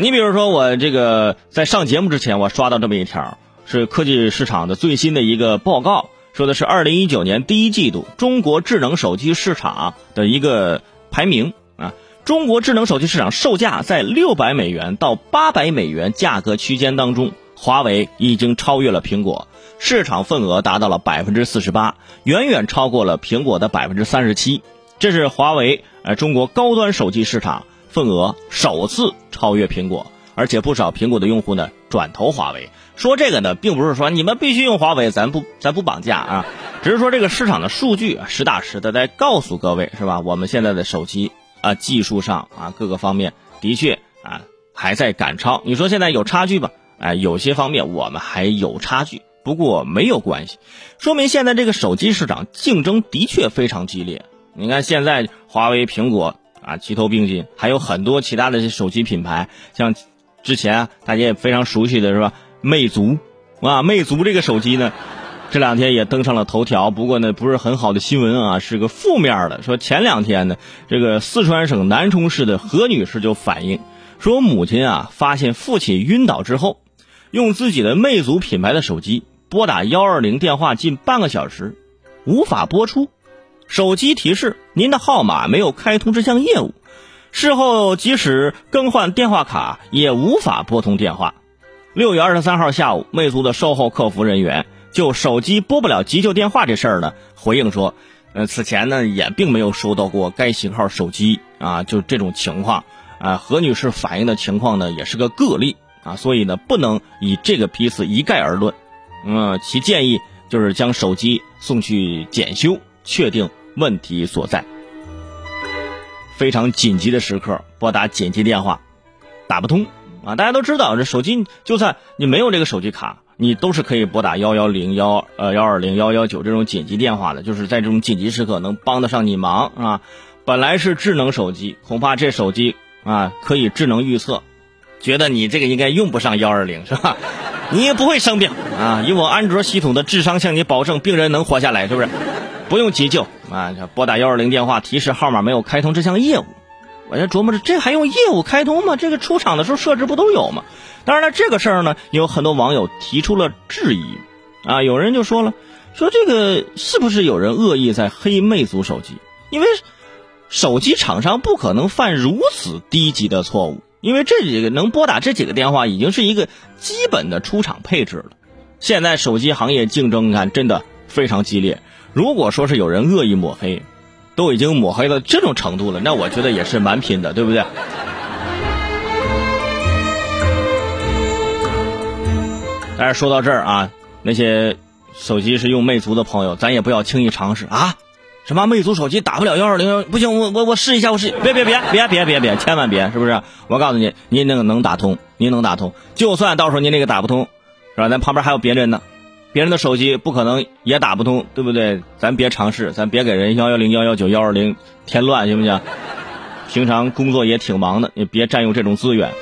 你比如说，我这个在上节目之前，我刷到这么一条，是科技市场的最新的一个报告，说的是二零一九年第一季度中国智能手机市场的一个排名啊。中国智能手机市场售价在六百美元到八百美元价格区间当中，华为已经超越了苹果，市场份额达到了百分之四十八，远远超过了苹果的百分之三十七。这是华为呃中国高端手机市场份额首次超越苹果，而且不少苹果的用户呢转投华为。说这个呢，并不是说你们必须用华为，咱不咱不绑架啊，只是说这个市场的数据实打实的在告诉各位，是吧？我们现在的手机。啊，技术上啊，各个方面的确啊还在赶超。你说现在有差距吧？哎，有些方面我们还有差距，不过没有关系，说明现在这个手机市场竞争的确非常激烈。你看现在华为、苹果啊齐头并进，还有很多其他的手机品牌，像之前大家也非常熟悉的是吧？魅族啊，魅族这个手机呢。这两天也登上了头条，不过呢不是很好的新闻啊，是个负面的。说前两天呢，这个四川省南充市的何女士就反映，说母亲啊发现父亲晕倒之后，用自己的魅族品牌的手机拨打幺二零电话近半个小时，无法拨出，手机提示您的号码没有开通这项业务，事后即使更换电话卡也无法拨通电话。六月二十三号下午，魅族的售后客服人员。就手机拨不了急救电话这事儿呢，回应说，呃，此前呢也并没有收到过该型号手机啊，就这种情况啊。何女士反映的情况呢也是个个例啊，所以呢不能以这个批次一概而论。嗯，其建议就是将手机送去检修，确定问题所在。非常紧急的时刻拨打紧急电话，打不通啊！大家都知道，这手机就算你没有这个手机卡。你都是可以拨打幺幺零幺呃幺二零幺幺九这种紧急电话的，就是在这种紧急时刻能帮得上你忙啊。本来是智能手机，恐怕这手机啊可以智能预测，觉得你这个应该用不上幺二零是吧？你也不会生病啊，以我安卓系统的智商向你保证，病人能活下来，是不是？不用急救啊，拨打幺二零电话提示号码没有开通这项业务。我就琢磨着，这还用业务开通吗？这个出厂的时候设置不都有吗？当然了，这个事儿呢，有很多网友提出了质疑，啊，有人就说了，说这个是不是有人恶意在黑魅族手机？因为手机厂商不可能犯如此低级的错误，因为这几个能拨打这几个电话已经是一个基本的出厂配置了。现在手机行业竞争，你看真的非常激烈。如果说是有人恶意抹黑，都已经抹黑到这种程度了，那我觉得也是蛮拼的，对不对？但是说到这儿啊，那些手机是用魅族的朋友，咱也不要轻易尝试啊！什么魅族手机打不了幺二零，不行，我我我试一下，我试，别别别别别别别，千万别，是不是？我告诉你，您那个能打通，您能打通，就算到时候您那个打不通，是吧？咱旁边还有别人呢，别人的手机不可能也打不通对不对？咱别尝试咱别给人幺幺零幺幺九幺二零添乱行不行？平常工作也挺忙的你别占用这种资源。